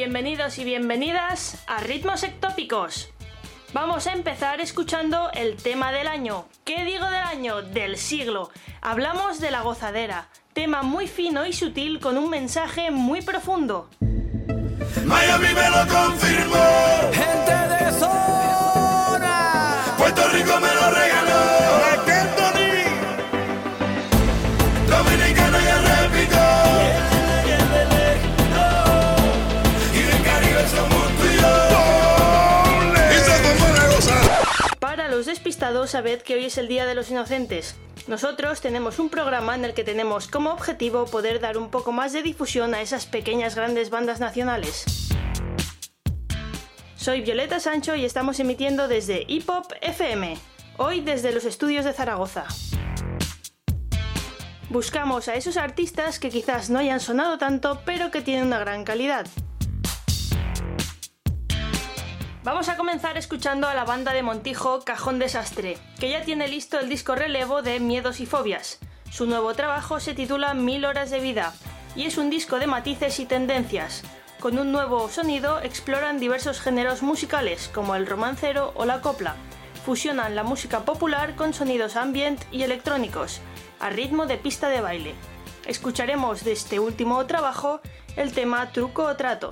Bienvenidos y bienvenidas a Ritmos Ectópicos. Vamos a empezar escuchando el tema del año. ¿Qué digo del año? Del siglo. Hablamos de la gozadera, tema muy fino y sutil con un mensaje muy profundo. Miami me lo confirmó. Despistados, sabed que hoy es el Día de los Inocentes. Nosotros tenemos un programa en el que tenemos como objetivo poder dar un poco más de difusión a esas pequeñas grandes bandas nacionales. Soy Violeta Sancho y estamos emitiendo desde Hip Hop FM, hoy desde los estudios de Zaragoza. Buscamos a esos artistas que quizás no hayan sonado tanto, pero que tienen una gran calidad. Vamos a comenzar escuchando a la banda de Montijo Cajón Desastre, que ya tiene listo el disco relevo de Miedos y Fobias. Su nuevo trabajo se titula Mil Horas de Vida y es un disco de matices y tendencias. Con un nuevo sonido exploran diversos géneros musicales como el romancero o la copla. Fusionan la música popular con sonidos ambient y electrónicos, a ritmo de pista de baile. Escucharemos de este último trabajo el tema Truco o Trato.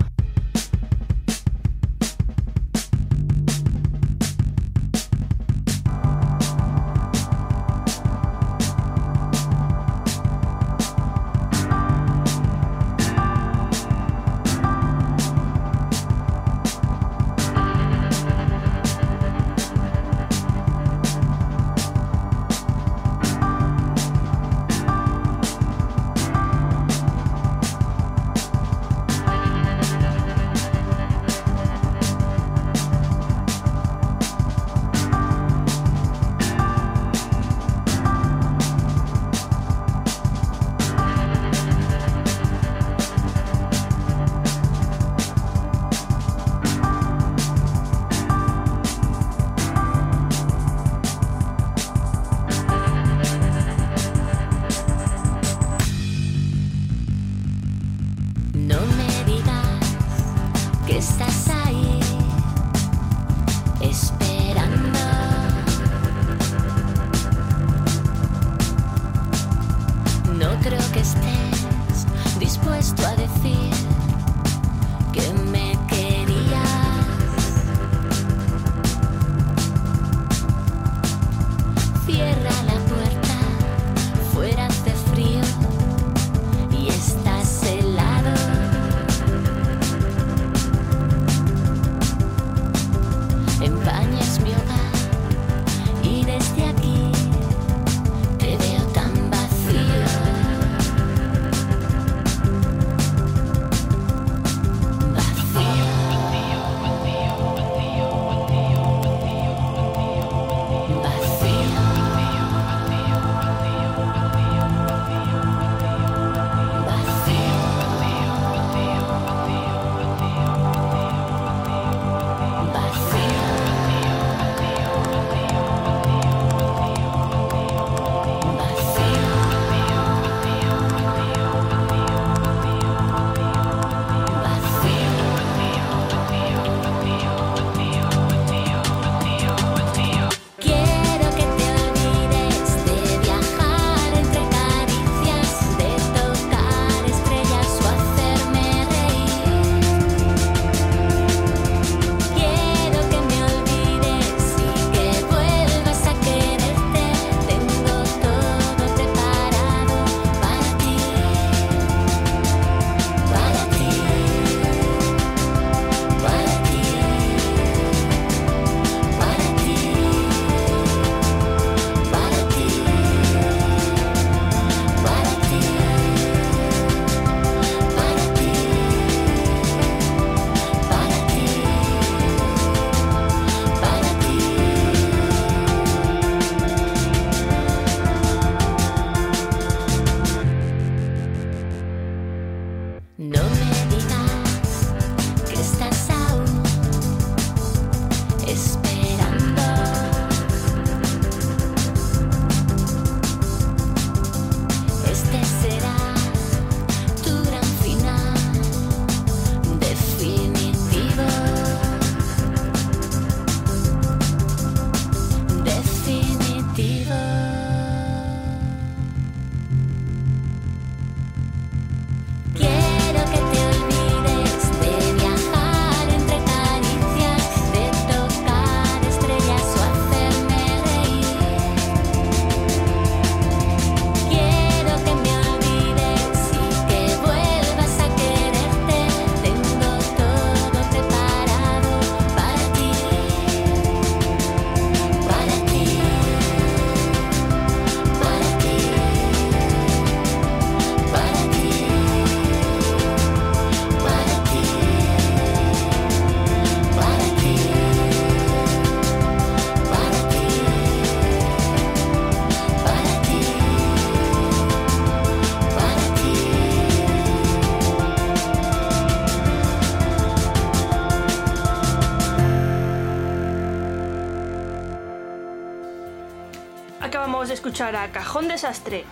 Acabamos de escuchar a Cajón Desastre.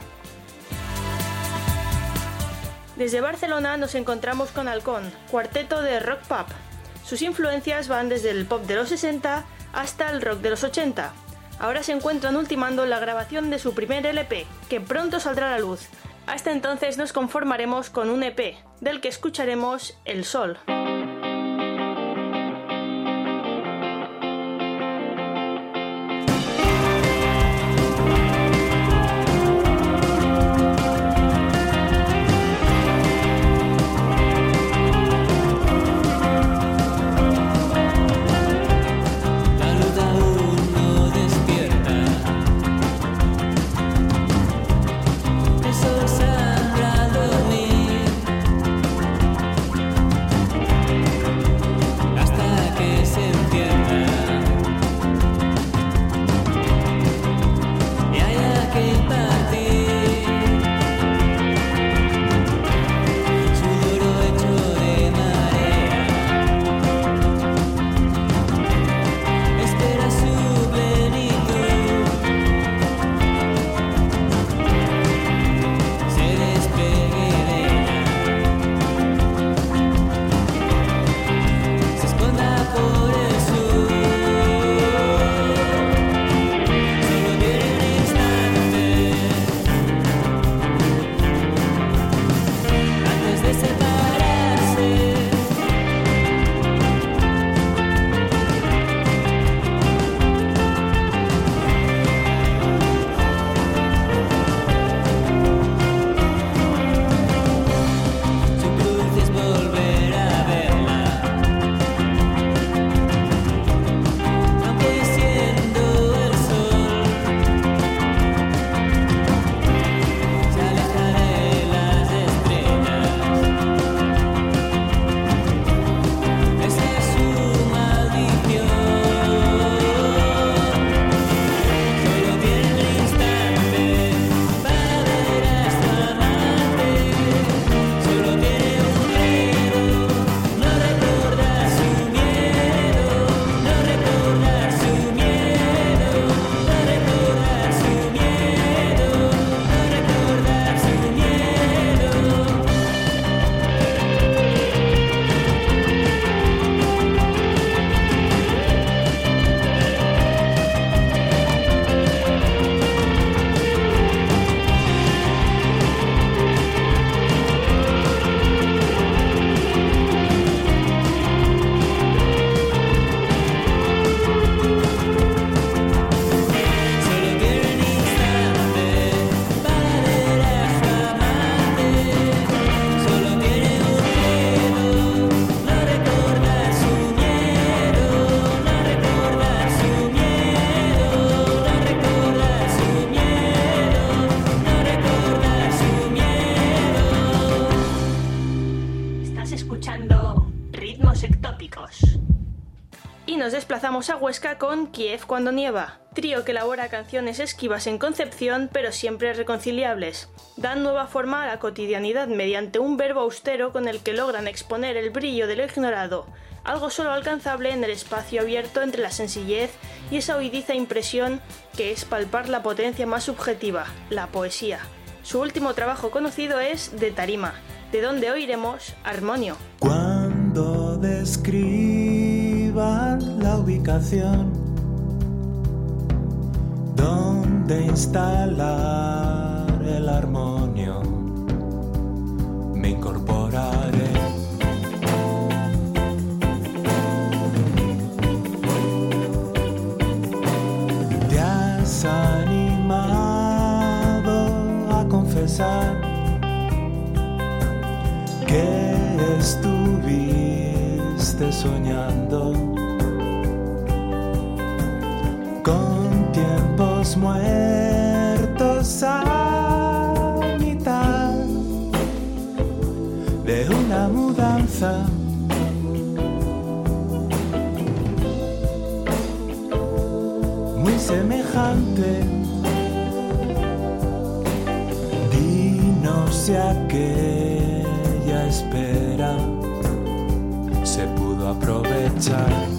Desde Barcelona nos encontramos con Halcón, cuarteto de rock pop. Sus influencias van desde el pop de los 60 hasta el rock de los 80. Ahora se encuentran ultimando la grabación de su primer LP, que pronto saldrá a la luz. Hasta entonces nos conformaremos con un EP, del que escucharemos El Sol. Desplazamos a Huesca con Kiev cuando nieva, trío que elabora canciones esquivas en concepción pero siempre reconciliables. Dan nueva forma a la cotidianidad mediante un verbo austero con el que logran exponer el brillo de lo ignorado, algo solo alcanzable en el espacio abierto entre la sencillez y esa oidiza impresión que es palpar la potencia más subjetiva, la poesía. Su último trabajo conocido es De Tarima, de donde oiremos Armonio. Cuando la ubicación donde instalar el armonio, me incorporaré. Te has animado a confesar que estuviste soñando tiempos muertos a mitad de una mudanza. Muy semejante. Dinos si aquella espera se pudo aprovechar.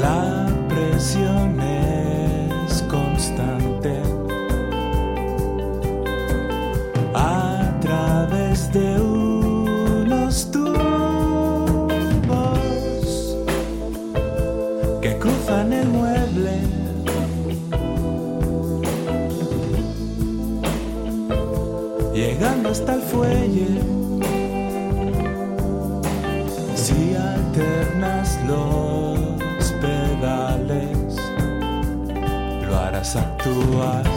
La presión es constante. A través de unos tubos que cruzan el mueble. Llegando hasta el fuelle. to.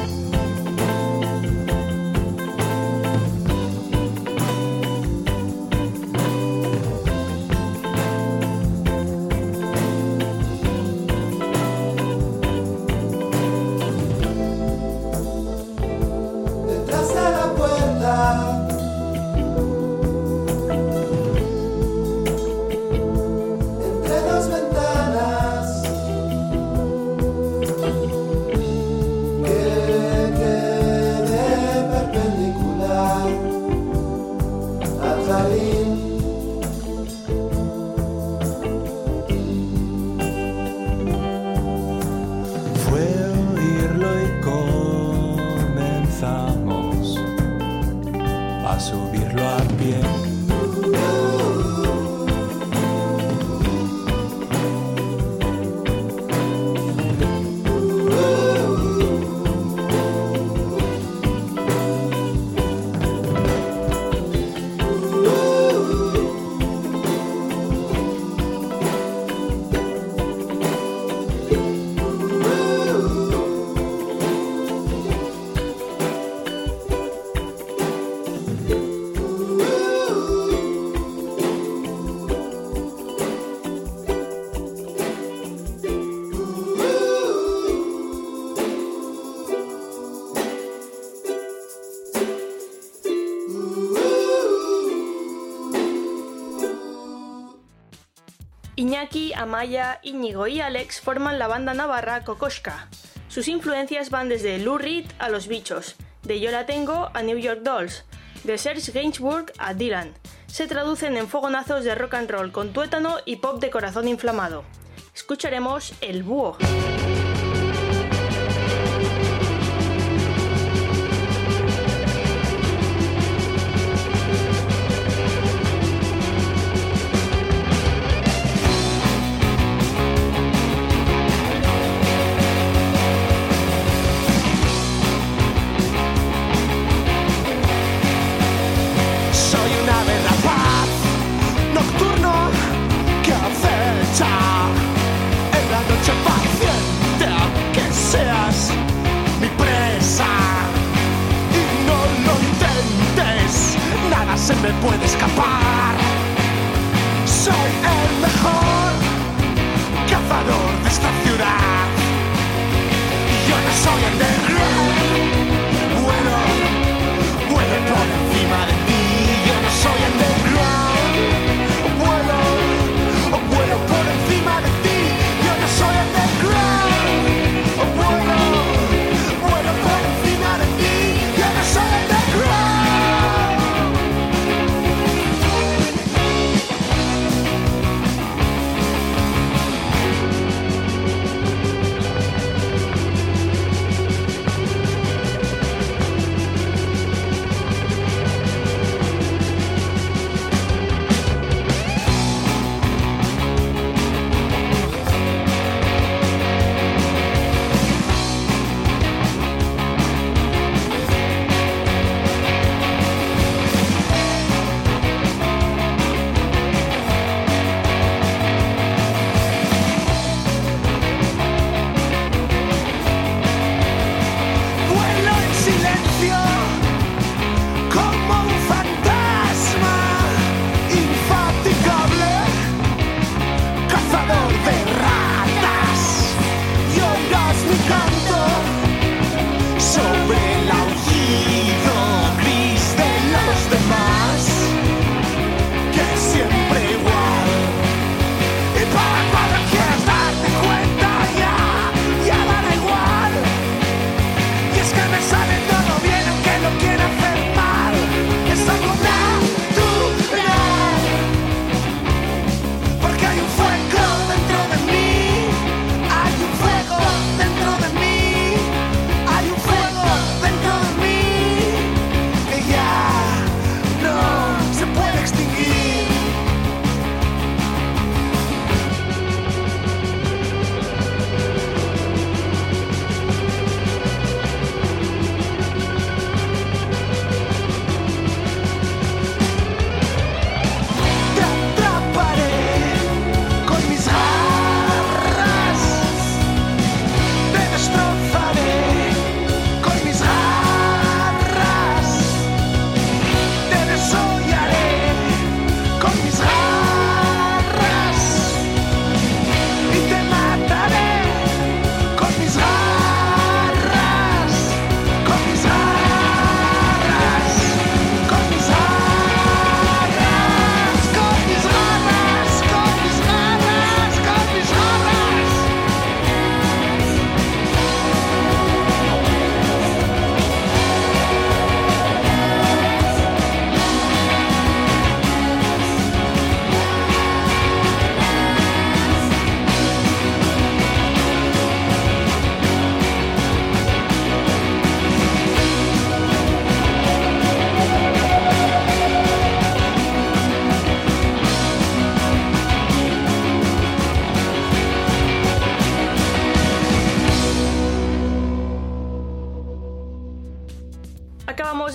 Amaya, Íñigo y Alex forman la banda navarra Kokoschka. Sus influencias van desde Lou Reed a Los Bichos, de Yo la Tengo a New York Dolls, de Serge Gainsbourg a Dylan. Se traducen en fogonazos de rock and roll con tuétano y pop de corazón inflamado. Escucharemos El Búho.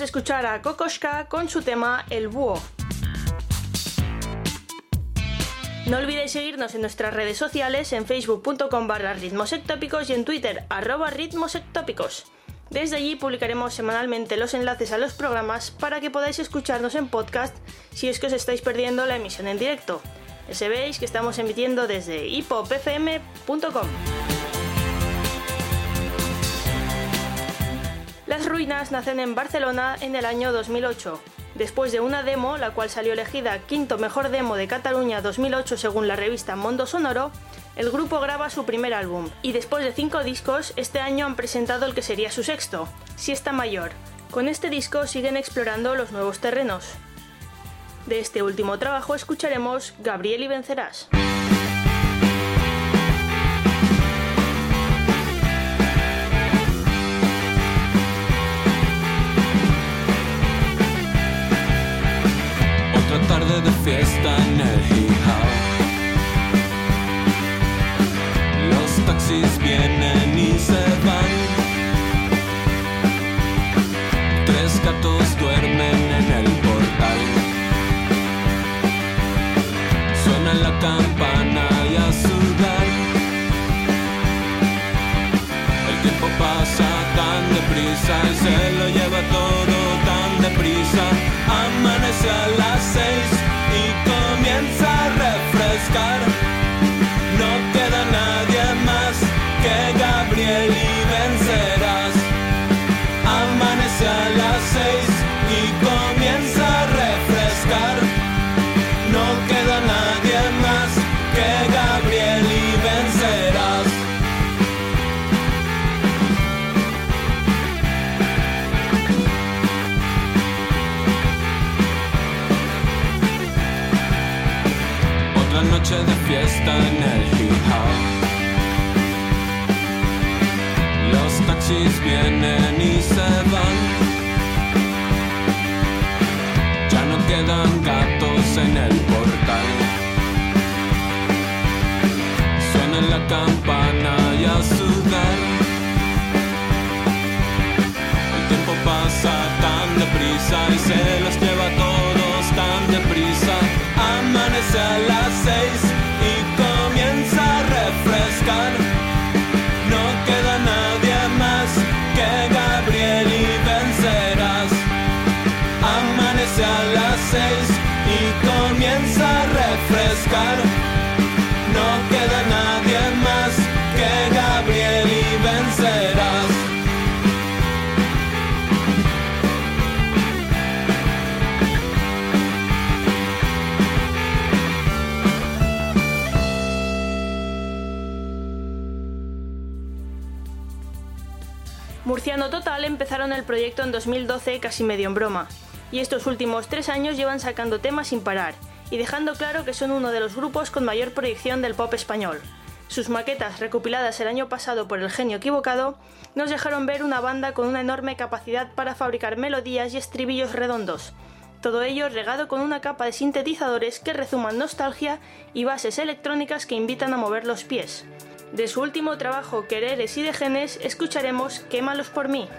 Escuchar a Kokoschka con su tema El Búho. No olvidéis seguirnos en nuestras redes sociales en facebook.com barra ritmosectópicos y en twitter arroba ritmosectópicos. Desde allí publicaremos semanalmente los enlaces a los programas para que podáis escucharnos en podcast si es que os estáis perdiendo la emisión en directo. Ya sabéis que estamos emitiendo desde hipopfm.com. ruinas nacen en Barcelona en el año 2008. Después de una demo, la cual salió elegida quinto mejor demo de Cataluña 2008 según la revista Mondo Sonoro, el grupo graba su primer álbum y después de cinco discos, este año han presentado el que sería su sexto, Siesta Mayor. Con este disco siguen explorando los nuevos terrenos. De este último trabajo escucharemos Gabriel y Vencerás. the fear. De fiesta en el hip. Los taxis vienen y se van. Ya no quedan gatos en el portal. Suena la campana y a sudar. El tiempo pasa tan deprisa y se los lleva a todos tan deprisa. Amanece a seis y comienza a refrescar. Empezaron el proyecto en 2012 casi medio en broma, y estos últimos tres años llevan sacando temas sin parar, y dejando claro que son uno de los grupos con mayor proyección del pop español. Sus maquetas, recopiladas el año pasado por el genio equivocado, nos dejaron ver una banda con una enorme capacidad para fabricar melodías y estribillos redondos. Todo ello regado con una capa de sintetizadores que rezuman nostalgia y bases electrónicas que invitan a mover los pies. De su último trabajo Quereres y de escucharemos Quémalos por mí.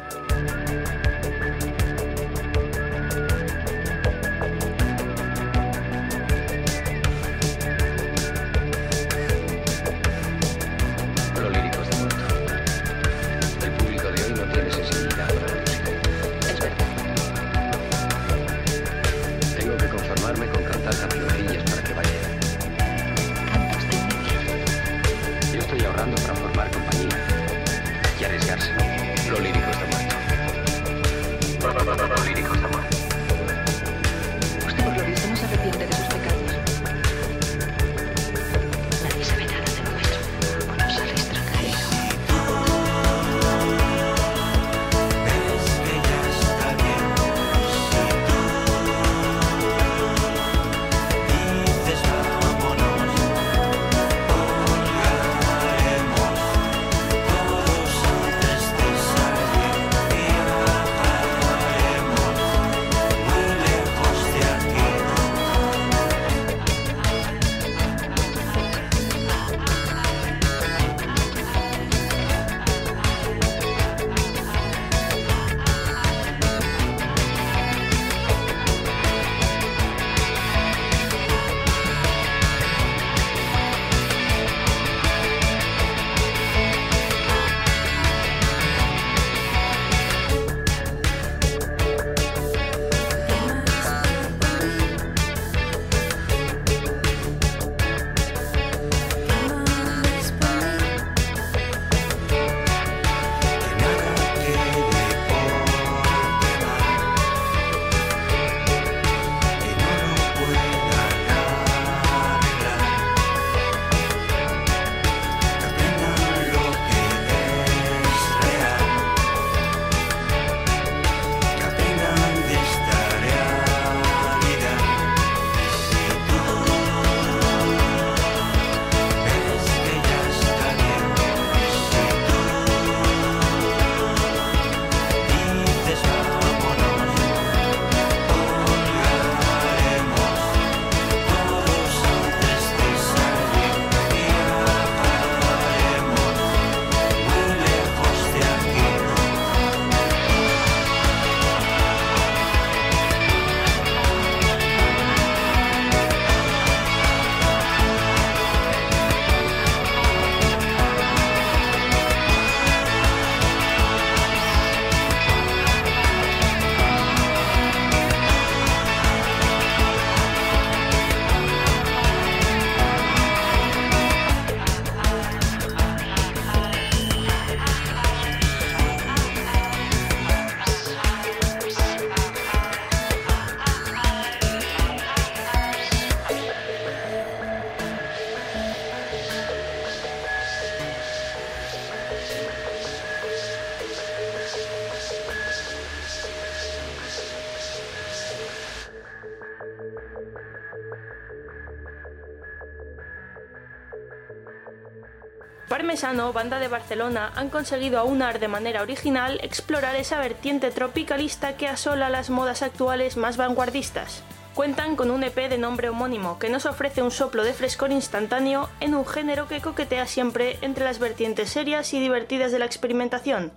Banda de Barcelona, han conseguido aunar de manera original explorar esa vertiente tropicalista que asola las modas actuales más vanguardistas. Cuentan con un EP de nombre homónimo que nos ofrece un soplo de frescor instantáneo en un género que coquetea siempre entre las vertientes serias y divertidas de la experimentación.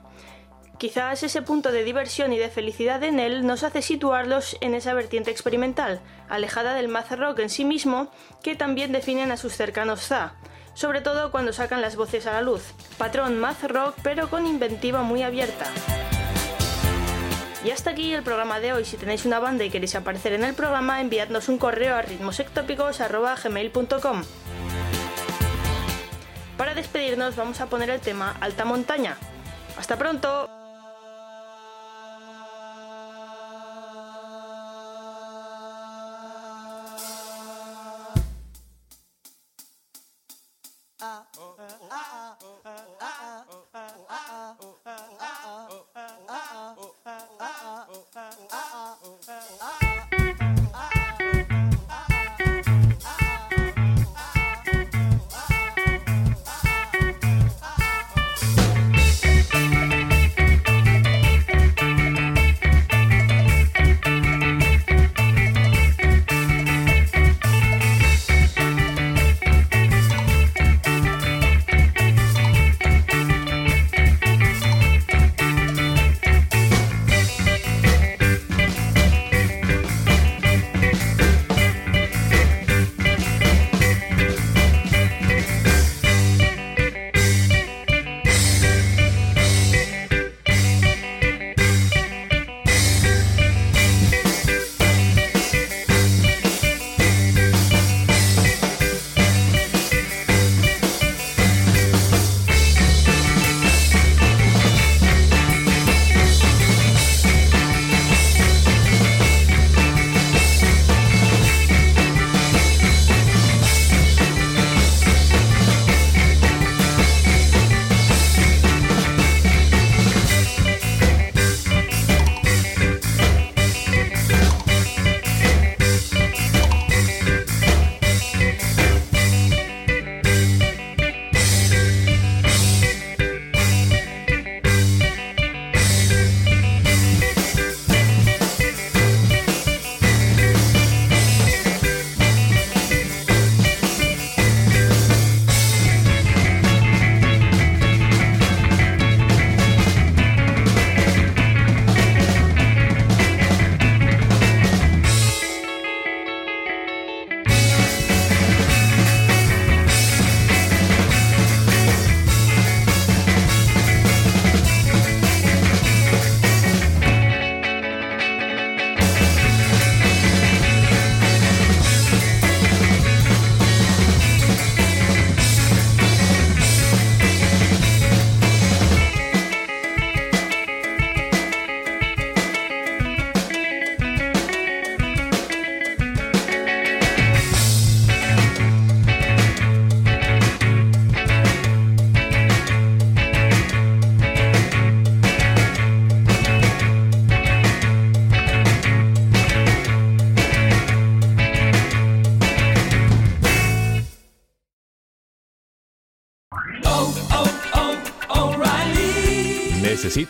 Quizás ese punto de diversión y de felicidad en él nos hace situarlos en esa vertiente experimental, alejada del math en sí mismo, que también definen a sus cercanos za, sobre todo cuando sacan las voces a la luz. Patrón math rock pero con inventiva muy abierta. Y hasta aquí el programa de hoy. Si tenéis una banda y queréis aparecer en el programa, enviadnos un correo a ritmosectópicos.gmail.com Para despedirnos vamos a poner el tema Alta Montaña. ¡Hasta pronto!